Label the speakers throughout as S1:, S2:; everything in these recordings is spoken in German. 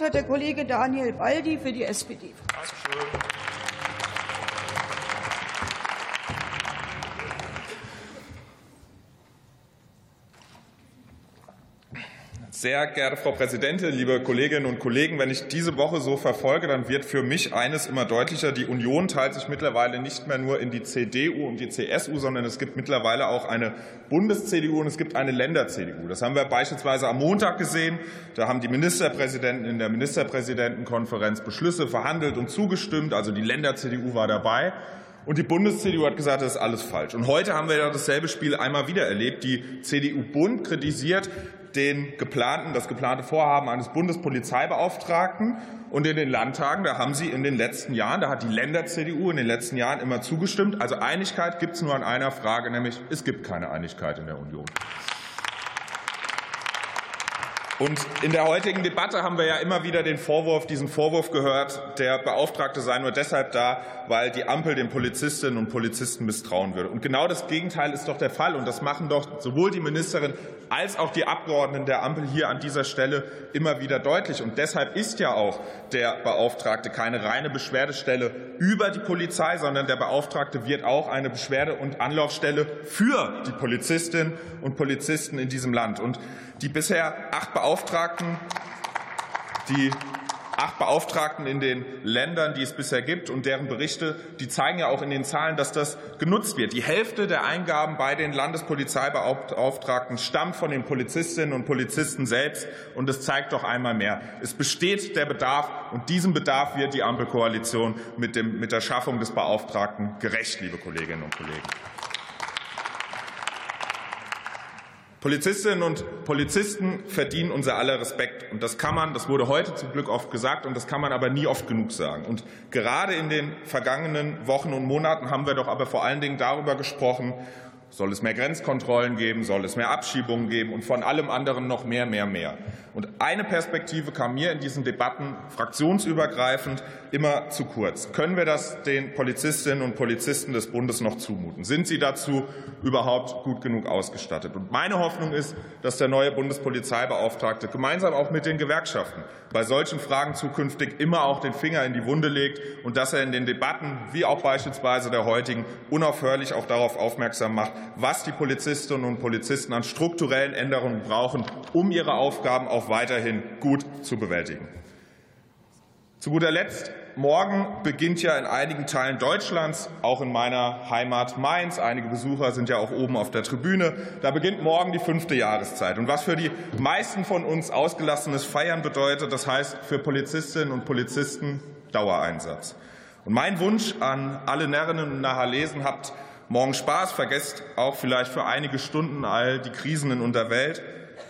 S1: hat der Kollege Daniel Baldi für die SPD.
S2: Sehr geehrte Frau Präsidentin, liebe Kolleginnen und Kollegen, wenn ich diese Woche so verfolge, dann wird für mich eines immer deutlicher. Die Union teilt sich mittlerweile nicht mehr nur in die CDU und die CSU, sondern es gibt mittlerweile auch eine Bundes-CDU und es gibt eine Länder-CDU. Das haben wir beispielsweise am Montag gesehen. Da haben die Ministerpräsidenten in der Ministerpräsidentenkonferenz Beschlüsse verhandelt und zugestimmt. Also die Länder-CDU war dabei. Und die Bundes-CDU hat gesagt, das ist alles falsch. Und heute haben wir ja dasselbe Spiel einmal wieder erlebt. Die CDU-Bund kritisiert den geplanten, das geplante Vorhaben eines Bundespolizeibeauftragten. Und in den Landtagen, da haben sie in den letzten Jahren, da hat die Länder-CDU in den letzten Jahren immer zugestimmt. Also Einigkeit gibt es nur an einer Frage, nämlich es gibt keine Einigkeit in der Union. Und in der heutigen Debatte haben wir ja immer wieder den Vorwurf, diesen Vorwurf gehört, der Beauftragte sei nur deshalb da, weil die Ampel den Polizistinnen und Polizisten misstrauen würde. Und genau das Gegenteil ist doch der Fall. Und das machen doch sowohl die Ministerin als auch die Abgeordneten der Ampel hier an dieser Stelle immer wieder deutlich. Und deshalb ist ja auch der Beauftragte keine reine Beschwerdestelle über die Polizei, sondern der Beauftragte wird auch eine Beschwerde- und Anlaufstelle für die Polizistinnen und Polizisten in diesem Land. Und die bisher acht Beauftragten, die acht Beauftragten in den Ländern, die es bisher gibt und deren Berichte, die zeigen ja auch in den Zahlen, dass das genutzt wird. Die Hälfte der Eingaben bei den Landespolizeibeauftragten stammt von den Polizistinnen und Polizisten selbst. Und das zeigt doch einmal mehr. Es besteht der Bedarf und diesem Bedarf wird die Ampelkoalition mit, dem, mit der Schaffung des Beauftragten gerecht, liebe Kolleginnen und Kollegen. Polizistinnen und Polizisten verdienen unser aller Respekt. Und das kann man, das wurde heute zum Glück oft gesagt, und das kann man aber nie oft genug sagen. Und gerade in den vergangenen Wochen und Monaten haben wir doch aber vor allen Dingen darüber gesprochen, soll es mehr Grenzkontrollen geben? Soll es mehr Abschiebungen geben? Und von allem anderen noch mehr, mehr, mehr. Und eine Perspektive kam mir in diesen Debatten fraktionsübergreifend immer zu kurz. Können wir das den Polizistinnen und Polizisten des Bundes noch zumuten? Sind sie dazu überhaupt gut genug ausgestattet? Und meine Hoffnung ist, dass der neue Bundespolizeibeauftragte gemeinsam auch mit den Gewerkschaften bei solchen Fragen zukünftig immer auch den Finger in die Wunde legt und dass er in den Debatten, wie auch beispielsweise der heutigen, unaufhörlich auch darauf aufmerksam macht, was die Polizistinnen und Polizisten an strukturellen Änderungen brauchen, um ihre Aufgaben auch weiterhin gut zu bewältigen. Zu guter Letzt Morgen beginnt ja in einigen Teilen Deutschlands, auch in meiner Heimat Mainz, einige Besucher sind ja auch oben auf der Tribüne, da beginnt morgen die fünfte Jahreszeit. Und was für die meisten von uns ausgelassenes Feiern bedeutet, das heißt für Polizistinnen und Polizisten Dauereinsatz. Und mein Wunsch an alle Närrinnen und Nahalesen, habt morgen Spaß, vergesst auch vielleicht für einige Stunden all die Krisen in unserer Welt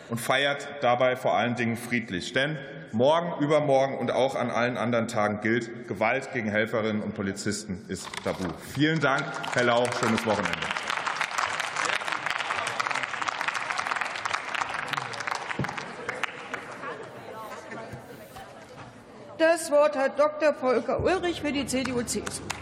S2: und feiert dabei vor allen Dingen friedlich. Denn morgen, übermorgen und auch an allen anderen Tagen gilt, Gewalt gegen Helferinnen und Polizisten ist tabu. Vielen Dank, Herr Lau, schönes Wochenende.
S1: Das Wort hat Dr. Volker Ulrich für die CDU-CSU.